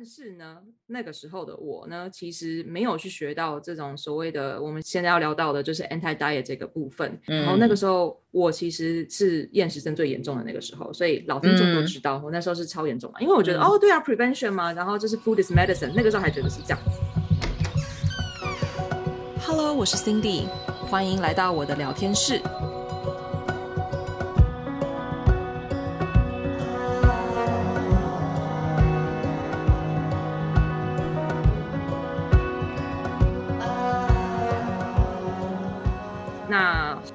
但是呢，那个时候的我呢，其实没有去学到这种所谓的我们现在要聊到的，就是 anti diet 这个部分。嗯、然后那个时候我其实是厌食症最严重的那个时候，所以老听众都知道，我那时候是超严重嘛。因为我觉得、嗯、哦，对啊，prevention 嘛，然后就是 food is medicine，那个时候还觉得是这样子。Hello，我是 Cindy，欢迎来到我的聊天室。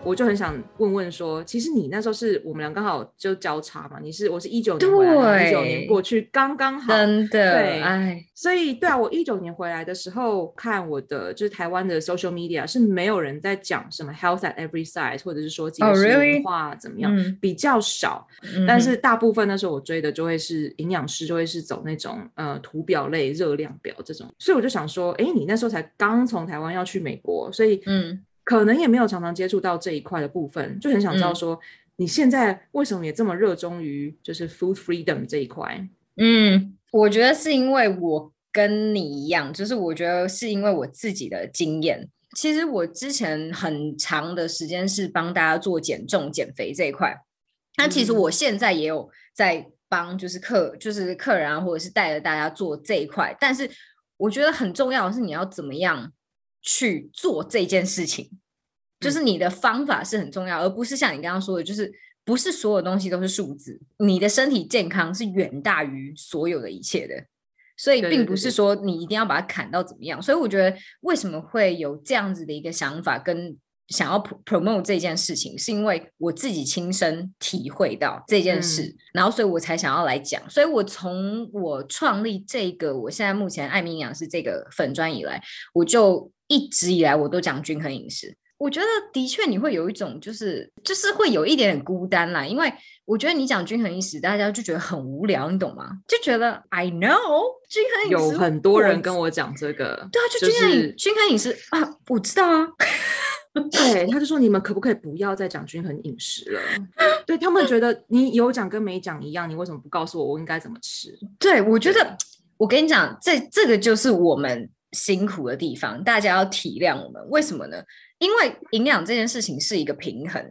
我就很想问问说，其实你那时候是我们俩刚好就交叉嘛？你是我是一九年回来，一九年过去刚刚好，真的对，哎，所以对啊，我一九年回来的时候看我的就是台湾的 social media 是没有人在讲什么 health at every size，或者是说节食文化怎么样，oh, really? 比较少。嗯、但是大部分那时候我追的就会是营养师，就会是走那种呃图表类、热量表这种。所以我就想说，哎，你那时候才刚从台湾要去美国，所以嗯。可能也没有常常接触到这一块的部分，就很想知道说，你现在为什么也这么热衷于就是 food freedom 这一块？嗯，我觉得是因为我跟你一样，就是我觉得是因为我自己的经验。其实我之前很长的时间是帮大家做减重减肥这一块，那其实我现在也有在帮，就是客就是客人啊，或者是带着大家做这一块。但是我觉得很重要的是你要怎么样。去做这件事情，就是你的方法是很重要，嗯、而不是像你刚刚说的，就是不是所有东西都是数字。你的身体健康是远大于所有的一切的，所以并不是说你一定要把它砍到怎么样。对对对对，所以我觉得为什么会有这样子的一个想法跟想要 promote 这件事情，是因为我自己亲身体会到这件事，嗯、然后所以我才想要来讲。所以我从我创立这个我现在目前爱民营养师这个粉专以来，我就。一直以来我都讲均衡饮食，我觉得的确你会有一种就是就是会有一点点孤单啦，因为我觉得你讲均衡饮食，大家就觉得很无聊，你懂吗？就觉得 I know 均衡饮食，有很多人跟我讲这个，对啊，就均衡、就是、均衡饮食啊，我知道啊，对，他就说你们可不可以不要再讲均衡饮食了？对他们觉得你有讲跟没讲一样，你为什么不告诉我我应该怎么吃？对，我觉得我跟你讲，这这个就是我们。辛苦的地方，大家要体谅我们。为什么呢？因为营养这件事情是一个平衡。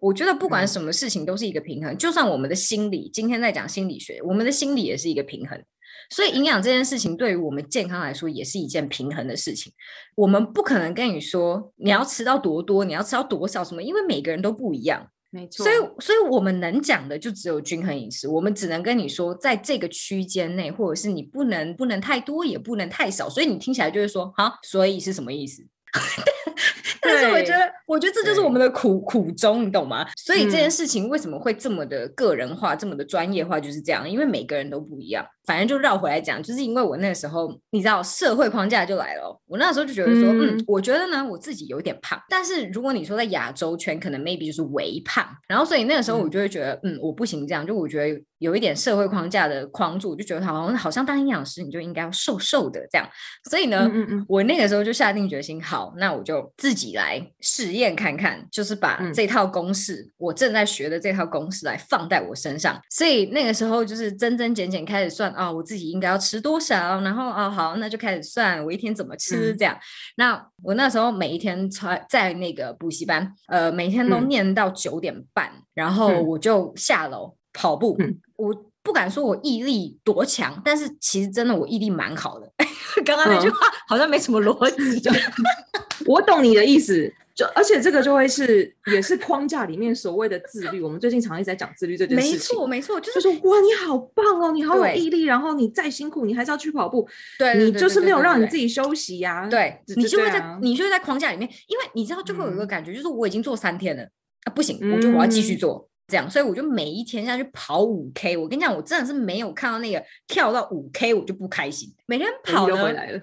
我觉得不管什么事情都是一个平衡。嗯、就算我们的心理，今天在讲心理学，我们的心理也是一个平衡。所以营养这件事情对于我们健康来说，也是一件平衡的事情。我们不可能跟你说你要吃到多多，你要吃到多少什么，因为每个人都不一样。没错，所以，所以我们能讲的就只有均衡饮食。我们只能跟你说，在这个区间内，或者是你不能不能太多，也不能太少。所以你听起来就是说，好，所以是什么意思？但是我觉得，我觉得这就是我们的苦苦衷，你懂吗？所以这件事情为什么会这么的个人化，嗯、这么的专业化，就是这样，因为每个人都不一样。反正就绕回来讲，就是因为我那个时候，你知道社会框架就来了。我那时候就觉得说，嗯，嗯，我觉得呢，我自己有点胖。但是如果你说在亚洲圈，可能 maybe 就是微胖。然后所以那个时候我就会觉得，嗯，嗯，我不行这样。就我觉得有一点社会框架的框住，我就觉得好像好像当营养师你就应该要瘦瘦的这样。所以呢，嗯嗯嗯，我那个时候就下定决心，好，那我就自己来试验看看，就是把这套公式，嗯、我正在学的这套公式来放在我身上。所以那个时候就是增增减减开始算。啊、哦，我自己应该要吃多少？然后啊、哦，好，那就开始算我一天怎么吃这样。嗯、那我那时候每一天在在那个补习班，呃，每天都念到九点半，嗯、然后我就下楼跑步。嗯、我不敢说我毅力多强，但是其实真的我毅力蛮好的。刚刚那句话好像没什么逻辑。我懂你的意思。就而且这个就会是也是框架里面所谓的自律。我们最近常一直在讲自律这件事情。没错，没错，就是说哇，你好棒哦，你好有毅力，然后你再辛苦，你还是要去跑步。对，你就是没有让你自己休息呀。对，你就会在你就会在框架里面，因为你知道就会有一个感觉，就是我已经做三天了啊，不行，我就我要继续做这样，所以我就每一天下去跑五 K。我跟你讲，我真的是没有看到那个跳到五 K 我就不开心，每天跑又回来了。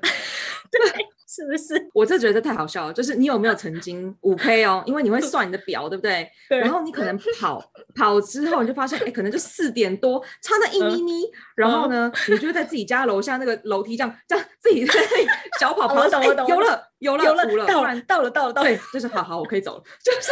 对。是不是？我这觉得太好笑了。就是你有没有曾经 五 K 哦？因为你会算你的表，对不对？对。然后你可能跑跑之后，你就发现，哎，可能就四点多，差那一咪咪。然后呢，你就在自己家楼下那个楼梯这样这样自己在小跑跑，哎，有了有了，有了，了，到了，到了，到了，到了，对，就是好好，我可以走了，就是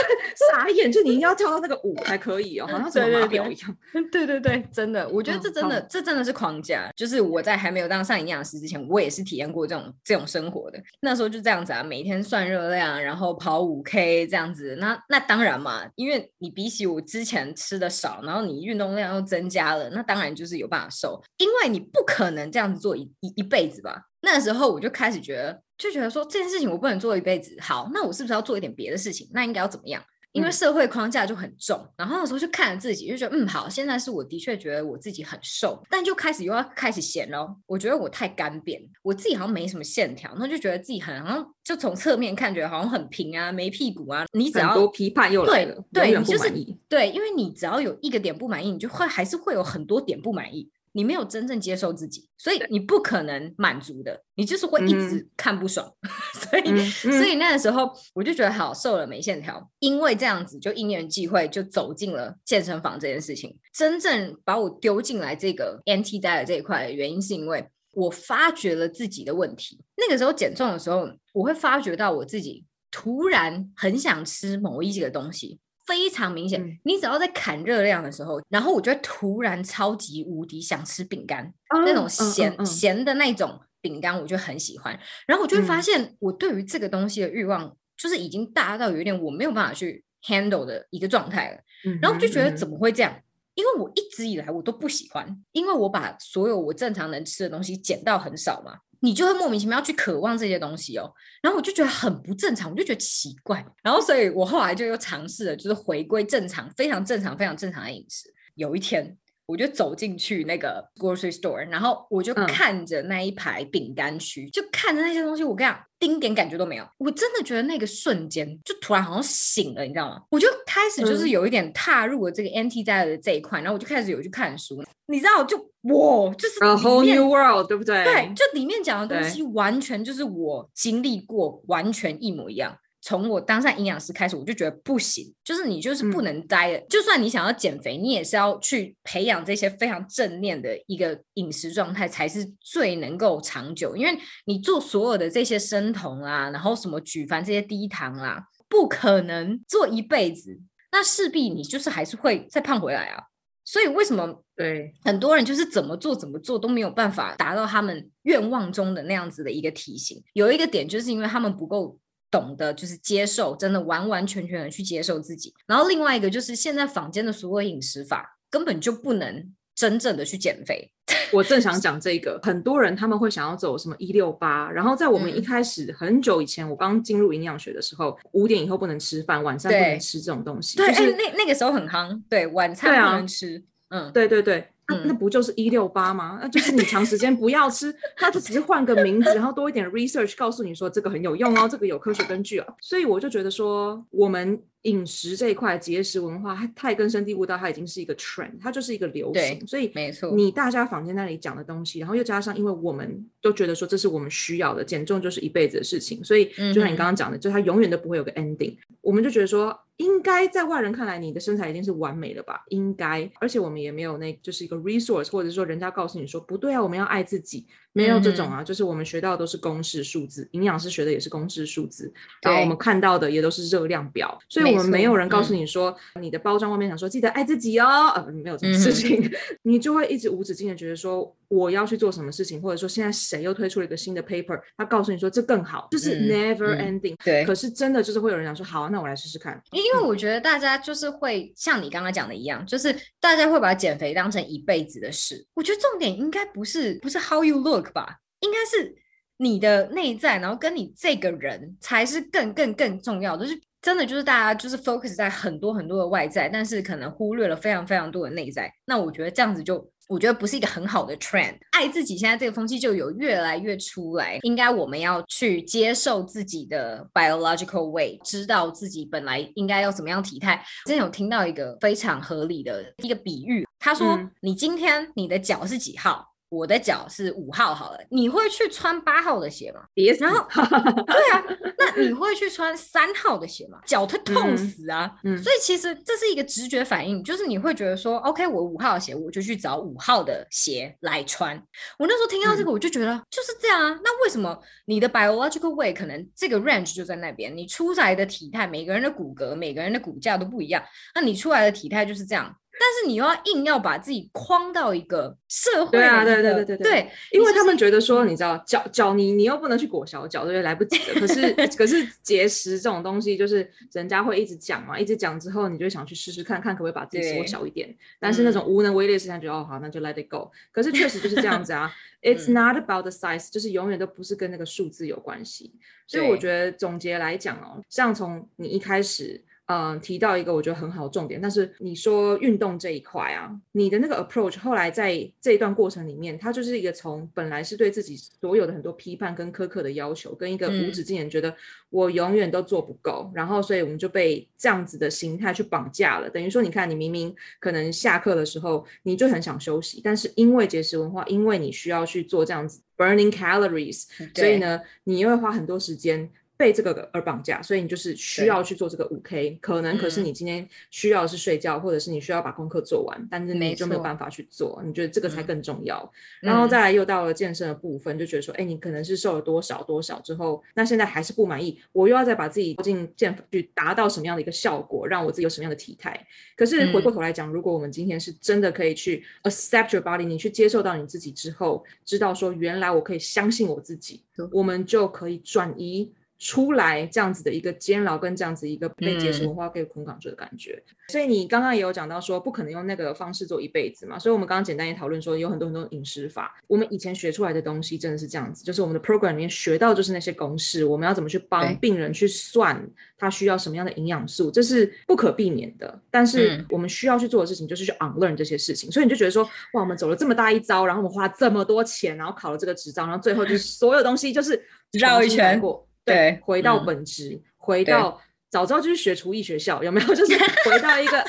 傻眼，就你一定要跳到那个舞才可以哦，好像什么马表一样。对对对，真的，我觉得这真的，嗯、这真的是框架。就是我在还没有当上营养师之前，我也是体验过这种这种生活的。那时候就这样子啊，每天算热量，然后跑五 K 这样子。那那当然嘛，因为你比起我之前吃的少，然后你运动量又增加了，那当然就是有办法瘦。因为你不可能这样子做一一一辈子吧。那时候我就开始觉得，就觉得说这件事情我不能做一辈子。好，那我是不是要做一点别的事情？那应该要怎么样？因为社会框架就很重。嗯、然后那时候就看着自己，就觉得嗯，好，现在是我的确觉得我自己很瘦，但就开始又要开始嫌咯。我觉得我太干瘪，我自己好像没什么线条，那就觉得自己很好像就从侧面看觉得好像很平啊，没屁股啊。你只要多批判又来了，对，对，你就是对，因为你只要有一个点不满意，你就会还是会有很多点不满意。你没有真正接受自己，所以你不可能满足的，你就是会一直看不爽。嗯、所以，嗯、所以那个时候我就觉得好瘦了没线条，因为这样子就因缘际会就走进了健身房这件事情。真正把我丢进来这个 anti-diet 这一块的原因，是因为我发觉了自己的问题。那个时候减重的时候，我会发觉到我自己突然很想吃某一几个东西。非常明显，嗯、你只要在砍热量的时候，然后我就会突然超级无敌想吃饼干，嗯、那种咸、咸的那种饼干，我就很喜欢。然后我就会发现，我对于这个东西的欲望，就是已经大到有一点我没有办法去 handle 的一个状态了。嗯、然后我就觉得怎么会这样？嗯、因为我一直以来我都不喜欢，因为我把所有我正常能吃的东西减到很少嘛。你就会莫名其妙去渴望这些东西哦，然后我就觉得很不正常，我就觉得奇怪，然后所以我后来就又尝试了，就是回归正常，非常正常、非常正常的饮食。有一天，我就走进去那个 grocery store，然后我就看着那一排饼干区，嗯、就看着那些东西，我跟你讲，丁点感觉都没有。我真的觉得那个瞬间就突然好像醒了，你知道吗？我就开始就是有一点踏入了这个 anti-diet 的这一块，然后我就开始有去看书，你知道就。哇，就是 A whole new world，对不对？对，就里面讲的东西完全就是我经历过，完全一模一样。从我当上营养师开始，我就觉得不行，就是你就是不能待的。嗯、就算你想要减肥，你也是要去培养这些非常正念的一个饮食状态，才是最能够长久。因为你做所有的这些生酮啊，然后什么举凡这些低糖啊，不可能做一辈子，那势必你就是还是会再胖回来啊。所以为什么？对，很多人就是怎么做怎么做都没有办法达到他们愿望中的那样子的一个体型。有一个点就是因为他们不够懂得，就是接受，真的完完全全的去接受自己。然后另外一个就是现在坊间的所有饮食法根本就不能真正的去减肥。我正想讲这个，很多人他们会想要走什么一六八，然后在我们一开始很久以前，我刚进入营养学的时候，五点以后不能吃饭，晚上不能吃这种东西。对，就是那那个时候很夯，对，晚餐不能吃。嗯，对对对。那、啊、那不就是一六八吗？那就是你长时间不要吃，它就只是换个名字，然后多一点 research 告诉你说这个很有用哦，这个有科学根据哦。所以我就觉得说我们。饮食这一块节食文化，它太根深蒂固到它已经是一个 trend，它就是一个流行。所以没错，你大家坊间那里讲的东西，然后又加上，因为我们都觉得说这是我们需要的，减重就是一辈子的事情，所以就像你刚刚讲的，嗯、就它永远都不会有个 ending。我们就觉得说，应该在外人看来，你的身材已经是完美了吧？应该，而且我们也没有那，就是一个 resource，或者说人家告诉你说不对啊，我们要爱自己。没有这种啊，嗯、就是我们学到的都是公式数字，营养师学的也是公式数字，然后我们看到的也都是热量表，所以我们没有人告诉你说，嗯、你的包装外面想说记得爱自己哦，呃，没有这种事情，嗯、你就会一直无止境的觉得说我要去做什么事情，或者说现在谁又推出了一个新的 paper，他告诉你说这更好，就是 never ending，、对，可是真的就是会有人讲说好，那我来试试看，因为我觉得大家就是会像你刚刚讲的一样，就是大家会把减肥当成一辈子的事，我觉得重点应该不是不是 how you look。吧，应该是你的内在，然后跟你这个人才是更更更重要的。就是真的，就是大家就是 focus 在很多很多的外在，但是可能忽略了非常非常多的内在。那我觉得这样子就，我觉得不是一个很好的 trend。爱自己，现在这个风气就有越来越出来。应该我们要去接受自己的 biological weight，知道自己本来应该要怎么样体态。之前有听到一个非常合理的一个比喻，他说：“嗯、你今天你的脚是几号？”我的脚是五号好了，你会去穿八号的鞋吗？别，然后 对啊，那你会去穿三号的鞋吗？脚会痛死啊！嗯，所以其实这是一个直觉反应，就是你会觉得说，OK，我五号的鞋，我就去找五号的鞋来穿。我那时候听到这个，我就觉得就是这样啊。那为什么你的 biological weight 可能这个 range 就在那边？你出来的体态，每个人的骨骼、每个人的骨架都不一样，那你出来的体态就是这样。但是你又要硬要把自己框到一个社会，对啊，对对对对对，对，因为他们觉得说，你知道脚脚你你又不能去裹小脚，对，来不及了。可是 可是节食这种东西，就是人家会一直讲嘛，一直讲之后，你就想去试试看看可不可以把自己缩小一点。但是那种无能为力的事情，觉得哦好，那就 let it go。可是确实就是这样子啊，It's not about the size，就是永远都不是跟那个数字有关系。所以我觉得总结来讲哦，像从你一开始。嗯，提到一个我觉得很好的重点，但是你说运动这一块啊，你的那个 approach 后来在这一段过程里面，它就是一个从本来是对自己所有的很多批判跟苛刻的要求，跟一个无止境的觉得我永远都做不够，嗯、然后所以我们就被这样子的心态去绑架了。等于说，你看你明明可能下课的时候你就很想休息，但是因为节食文化，因为你需要去做这样子 burning calories，所以呢，你又会花很多时间。被这个而绑架，所以你就是需要去做这个五 K，可能可是你今天需要的是睡觉，嗯，或者是你需要把功课做完，但是你就没有办法去做，你觉得这个才更重要。嗯、然后再来又到了健身的部分，就觉得说，哎，你可能是瘦了多少多少之后，那现在还是不满意，我又要再把自己进健去达到什么样的一个效果，让我自己有什么样的体态。可是回过头来讲，嗯，如果我们今天是真的可以去 accept your body，你去接受到你自己之后，知道说原来我可以相信我自己，嗯，我们就可以转移。出来这样子的一个监牢，跟这样子一个被接受文化被捆绑住的感觉。嗯、所以你刚刚也有讲到说，不可能用那个方式做一辈子嘛。所以我们刚刚简单也讨论说，有很多很多饮食法。我们以前学出来的东西真的是这样子，就是我们的 program 里面学到就是那些公式，我们要怎么去帮病人去算他需要什么样的营养素，这是不可避免的。但是我们需要去做的事情就是去 unlearn 这些事情。所以你就觉得说，哇，我们走了这么大一遭，然后我们花这么多钱，然后考了这个执照，然后最后就是 所有东西就是绕一圈过。对，回到本职，嗯、回到早知道就是学厨艺学校，有没有？就是 回到一个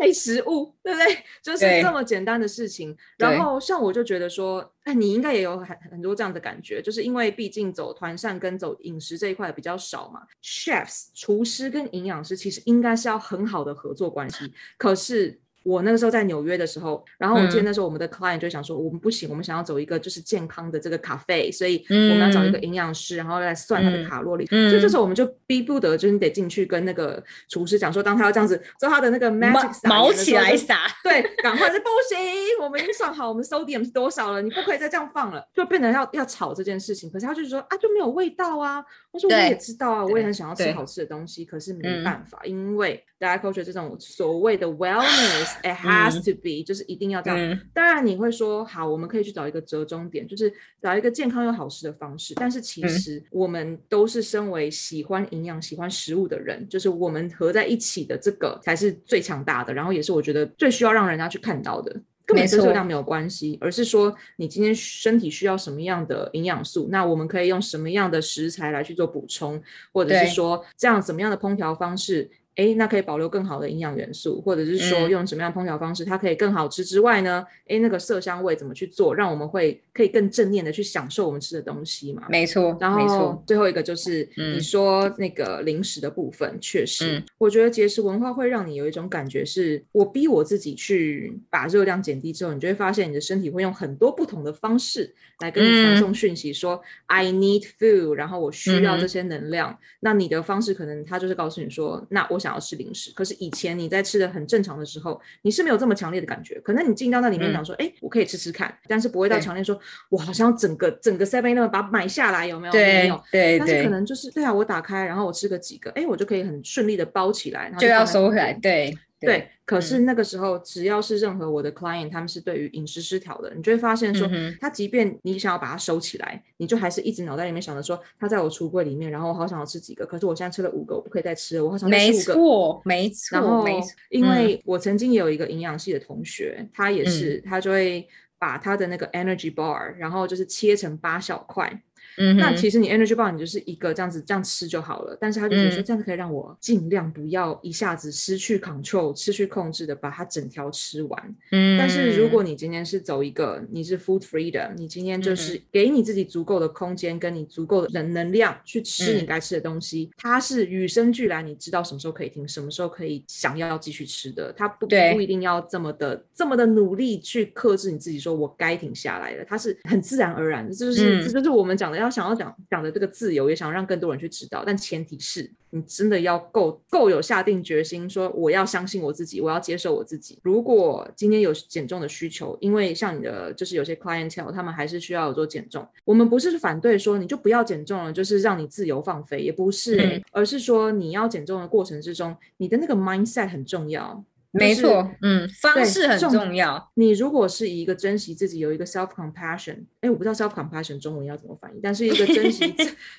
配食物，对不对？就是这么简单的事情。然后像我就觉得说，哎，你应该也有很很多这样的感觉，就是因为毕竟走团膳跟走饮食这一块比较少嘛。Chefs 厨师跟营养师其实应该是要很好的合作关系，可是。我那个时候在纽约的时候，然后我记得那时候我们的 client 就想说，我们不行，我们想要走一个就是健康的这个咖啡，所以我们要找一个营养师，然后来算他的卡路里。所以这时候我们就逼不得，就是你得进去跟那个厨师讲说，当他要这样子做他的那个 magic 毛起来撒，对，赶快是不行，我们已经算好我们 sodium 是多少了，你不可以再这样放了，就变成要要炒这件事情。可是他就是说啊，就没有味道啊。我说我也知道啊，我也很想要吃好吃的东西，可是没办法，因为 diet culture 这种所谓的 wellness。It has to be，、嗯、就是一定要这样。当然你会说，好，我们可以去找一个折中点，就是找一个健康又好吃的方式。但是其实我们都是身为喜欢营养、喜欢食物的人，就是我们合在一起的这个才是最强大的。然后也是我觉得最需要让人家去看到的，根本跟热量没有关系，而是说你今天身体需要什么样的营养素，那我们可以用什么样的食材来去做补充，或者是说这样怎么样的烹调方式。哎，那可以保留更好的营养元素，或者是说用什么样烹调方式，它可以更好吃之外呢？哎，那个色香味怎么去做，让我们会可以更正念的去享受我们吃的东西嘛？没错，然后最后一个就是你说那个零食的部分，确实，嗯，我觉得节食文化会让你有一种感觉，是我逼我自己去把热量减低之后，你就会发现你的身体会用很多不同的方式来跟你传送讯息，说，嗯，I need food，然后我需要这些能量。嗯，那你的方式可能他就是告诉你说，那我想。要吃零食，可是以前你在吃的很正常的时候，你是没有这么强烈的感觉。可能你进到那里面想说，哎、嗯，我可以吃吃看，但是不会到强烈说，我好像整个整个 seven 那么把它买下来，有没有？对，没有。对，但是可能就是对啊，我打开，然后我吃个几个，哎，我就可以很顺利的包起来，然后就，就要收回来。对。对，对，可是那个时候，只要是任何我的 client，他们是对于饮食失调的，你就会发现说，嗯、他即便你想要把它收起来，你就还是一直脑袋里面想着说，他在我橱柜里面，然后我好想要吃几个，可是我现在吃了五个，我不可以再吃了，我好想再吃五个。没错，没错。然后，没错，因为我曾经也有一个营养系的同学，嗯、他也是，他就会把他的那个 energy bar，然后就是切成八小块。嗯，那其实你 energy bar 你就是一个这样子这样吃就好了，但是他就觉得说这样子可以让我尽量不要一下子失去 control、失去控制的把它整条吃完。嗯，但是如果你今天是走一个你是 food freedom，你今天就是给你自己足够的空间，跟你足够的能能量去吃你该吃的东西，它是与生俱来，你知道什么时候可以停，什么时候可以想要继续吃的，它不不一定要这么的这么的努力去克制你自己，说我该停下来了，它是很自然而然的，就是这就是我们讲的要想要讲讲的这个自由，也想让更多人去知道，但前提是你真的要够够有下定决心，说我要相信我自己，我要接受我自己。如果今天有减重的需求，因为像你的就是有些 clientele，他们还是需要做减重，我们不是反对说你就不要减重了，就是让你自由放飞，也不是、而是说你要减重的过程之中，你的那个 mindset 很重要。没错，嗯，方式很重要。你如果是一个珍惜自己，有一个 self compassion，哎，我不知道 self compassion 中文要怎么翻译，但是一个珍惜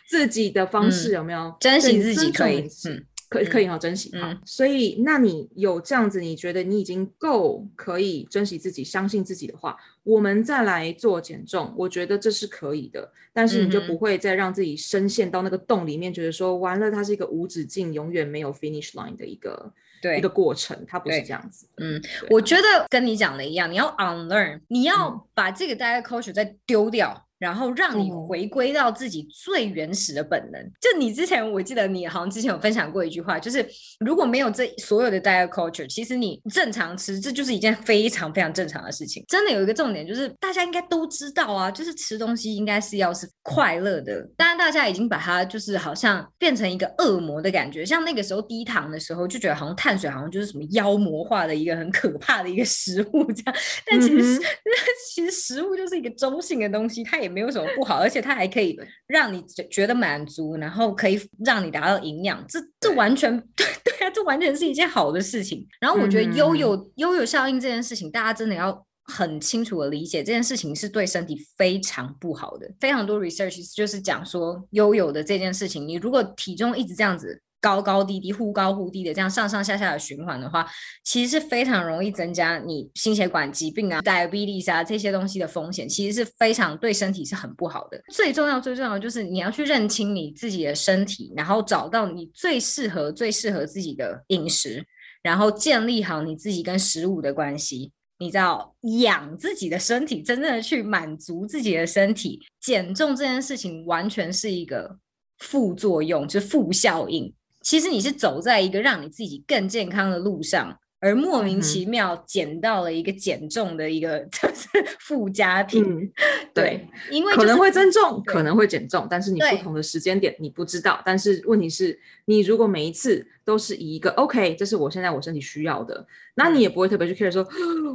自 己的方式有没有？嗯、珍惜自己可以，嗯，可以可以好珍惜好、嗯。所以，那你有这样子，你觉得你已经够可以珍惜自己、相信自己的话，我们再来做减重，我觉得这是可以的。但是你就不会再让自己深陷到那个洞里面，觉得说完了，它是一个无止境、永远没有 finish line 的一个。对一个过程，它不是这样子。嗯，我觉得跟你讲的一样，你要 unlearn，你要把这个 diet culture 再丢掉。然后让你回归到自己最原始的本能。嗯、就你之前，我记得你好像之前有分享过一句话，就是如果没有这所有的 diet culture，其实你正常吃，这就是一件非常非常正常的事情。真的有一个重点，就是大家应该都知道啊，就是吃东西应该是要是快乐的。当然，大家已经把它就是好像变成一个恶魔的感觉，像那个时候低糖的时候，就觉得好像碳水好像就是什么妖魔化的一个很可怕的一个食物这样。但其实、嗯、其实食物就是一个中性的东西，它也。没有什么不好，而且它还可以让你觉得满足，然后可以让你达到营养，这这完全对 对啊，这完全是一件好的事情。然后我觉得悠游悠游效应这件事情，大家真的要很清楚的理解，这件事情是对身体非常不好的。非常多 research 就是讲说悠有的这件事情，你如果体重一直这样子。高高低低，忽高忽低的这样上上下下的循环的话，其实是非常容易增加你心血管疾病啊、diabetes 啊这些东西的风险，其实是非常对身体是很不好的。最重要、最重要的就是你要去认清你自己的身体，然后找到你最适合、最适合自己的饮食，然后建立好你自己跟食物的关系。你知道养自己的身体，真正的去满足自己的身体，减重这件事情完全是一个副作用，就是负效应。其实你是走在一个让你自己更健康的路上，而莫名其妙捡到了一个减重的一个 就是附加品。嗯、对，因为、就是、可能会增重，可能会减重，但是你不同的时间点你不知道。但是问题是，你如果每一次都是以一个 OK，这是我现在我身体需要的，那你也不会特别去 care 说，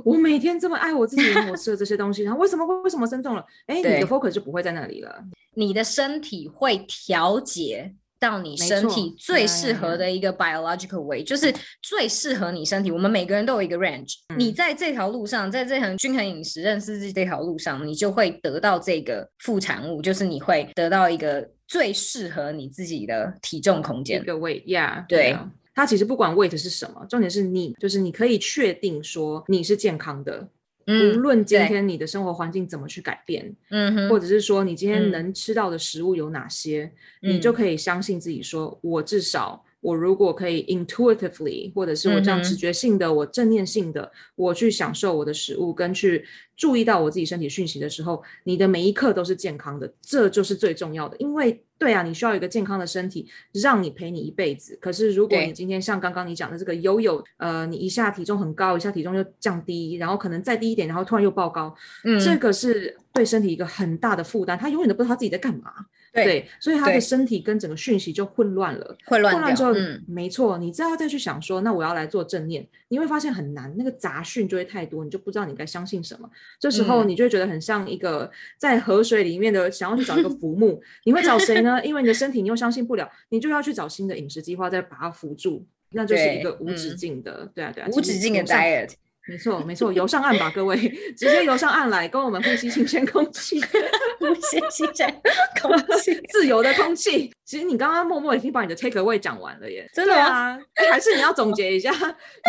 我每天这么爱我自己，我吃了 这些东西，然后为什么为什么增重了？哎，你的 focus 就不会在那里了。你的身体会调节。到你身体最适合的一个 biological way，就是最适合你身体。我们每个人都有一个 range，嗯。你在这条路上，在这条均衡饮食、认识自己这条路上，你就会得到这个副产物，就是你会得到一个最适合你自己的体重空间。一个 weight，yeah，对。Yeah. 它其实不管 weight 是什么，重点是你，就是你可以确定说你是健康的。无论今天你的生活环境怎么去改变，嗯，或者是说你今天能吃到的食物有哪些，嗯，你就可以相信自己说，我至少我如果可以 intuitively，或者是我这样直觉性的，嗯，我正念性的，我去享受我的食物，跟去注意到我自己身体讯息的时候，你的每一刻都是健康的，这就是最重要的，因为。对啊，你需要一个健康的身体，让你陪你一辈子。可是如果你今天像刚刚你讲的这个悠悠，呃，你一下体重很高，一下体重又降低，然后可能再低一点，然后突然又爆高，嗯，这个是对身体一个很大的负担。他永远都不知道他自己在干嘛。对，对，所以他的身体跟整个讯息就混乱了。混乱，混乱之后，嗯，没错，你再要再去想说，那我要来做正念，你会发现很难，那个杂讯就会太多，你就不知道你该相信什么。这时候你就会觉得很像一个在河水里面的想要去找一个浮木，你会找谁呢？因为你的身体你又相信不了，你就要去找新的饮食计划再把它扶住，那就是一个无止境的，对，对啊，对啊，无止境的 diet。没错，没错，游上岸吧，各位，直接游上岸来，跟我们呼吸新鲜空气，呼吸新鲜空气，自由的空气。其实你刚刚默默已经把你的 take away 讲完了耶，真的啊？还是你要总结一下？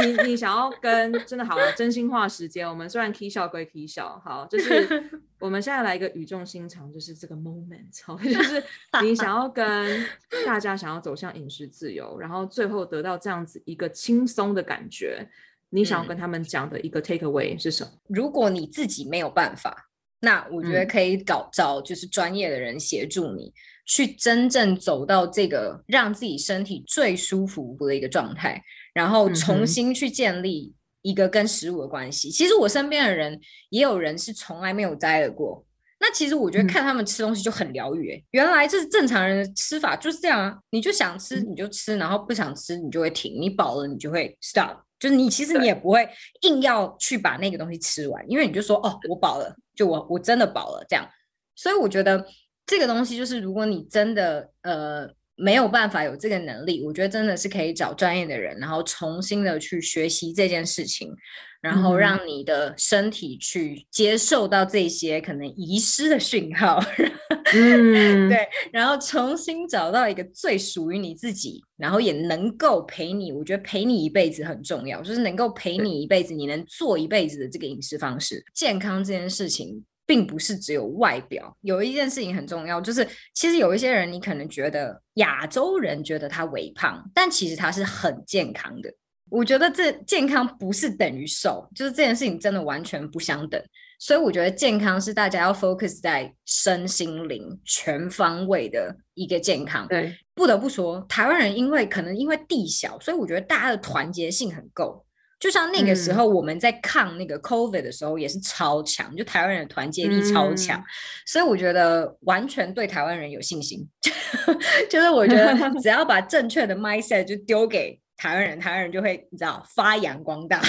你你想要跟真的好了，真心话时间。我们虽然 k 笑归 k 笑，好，就是我们现在来一个语重心长，就是这个 moment，好，就是你想要跟大家想要走向饮食自由，然后最后得到这样子一个轻松的感觉。你想要跟他们讲的一个 take away 是什么？如果你自己没有办法，那我觉得可以找找就是专业的人协助你，去真正走到这个让自己身体最舒服的一个状态，然后重新去建立一个跟食物的关系。其实我身边的人也有人是从来没有摘了过。那其实我觉得看他们吃东西就很疗愈。原来这是正常人的吃法就是这样啊，你就想吃你就吃，然后不想吃你就会停，你饱了你就会 stop。就是你其实你也不会硬要去把那个东西吃完，因为你就说哦，我饱了，就我我真的饱了这样。所以我觉得这个东西就是，如果你真的呃没有办法有这个能力，我觉得真的是可以找专业的人，然后重新的去学习这件事情。然后让你的身体去接受到这些可能遗失的讯号，嗯，对，然后重新找到一个最属于你自己，然后也能够陪你，我觉得陪你一辈子很重要，就是能够陪你一辈子，你能做一辈子的这个饮食方式。健康这件事情并不是只有外表，有一件事情很重要，就是其实有一些人你可能觉得亚洲人觉得他微胖，但其实他是很健康的。我觉得这健康不是等于瘦，就是这件事情真的完全不相等。所以我觉得健康是大家要 focus 在身心灵全方位的一个健康。对，不得不说，台湾人因为可能因为地小，所以我觉得大家的团结性很够。就像那个时候我们在抗那个 COVID 的时候也是超强，嗯、就台湾人的团结力超强。嗯、所以我觉得完全对台湾人有信心。就是我觉得 只要把正确的 mindset 就丢给。台湾人，台湾人就会你知道发扬光大，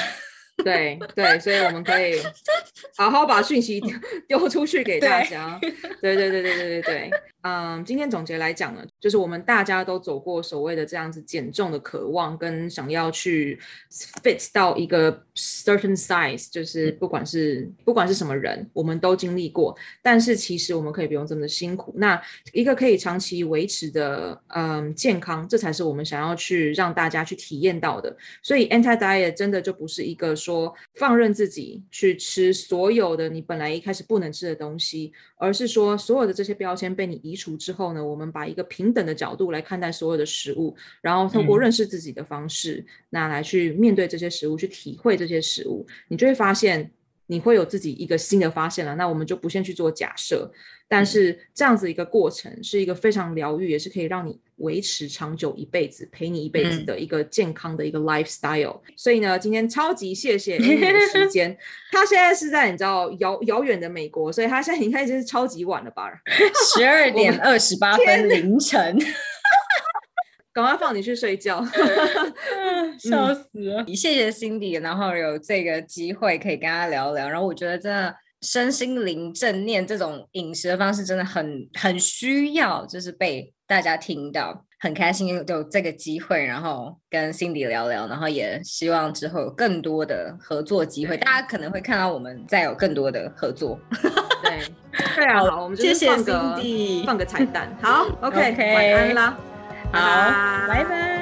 对对，所以我们可以好好把讯息丢 出去给大家，对对对对对对对。嗯，今天总结来讲呢，就是我们大家都走过所谓的这样子减重的渴望，跟想要去 fit 到一个 certain size，就是不管是不管是什么人，我们都经历过。但是其实我们可以不用这么的辛苦。那一个可以长期维持的嗯健康，这才是我们想要去让大家去体验到的。所以 anti diet 真的就不是一个说放任自己去吃所有的你本来一开始不能吃的东西，而是说所有的这些标签被你移除之后呢，我们把一个平等的角度来看待所有的食物，然后透过认识自己的方式，嗯、那来去面对这些食物，去体会这些食物，你就会发现你会有自己一个新的发现了。那我们就不先去做假设，但是这样子一个过程是一个非常疗愈，也是可以让你维持长久一辈子，陪你一辈子的一个健康的一个 lifestyle。嗯、所以呢，今天超级谢谢你的时 间。他现在是在你知道遥遥远的美国，所以他现在应该已经是超级晚了吧？十二点二十八分凌晨，赶快放你去睡觉，笑死了！谢谢 Cindy，然后有这个机会可以跟他聊聊，然后我觉得真的。身心灵正念这种饮食的方式真的很很需要，就是被大家听到，很开心有这个机会，然后跟 Cindy 聊聊，然后也希望之后有更多的合作机会，大家可能会看到我们再有更多的合作。对，对啊，好，我们谢谢 Cindy，放个彩蛋，好，OK，晚安啦，好，拜拜。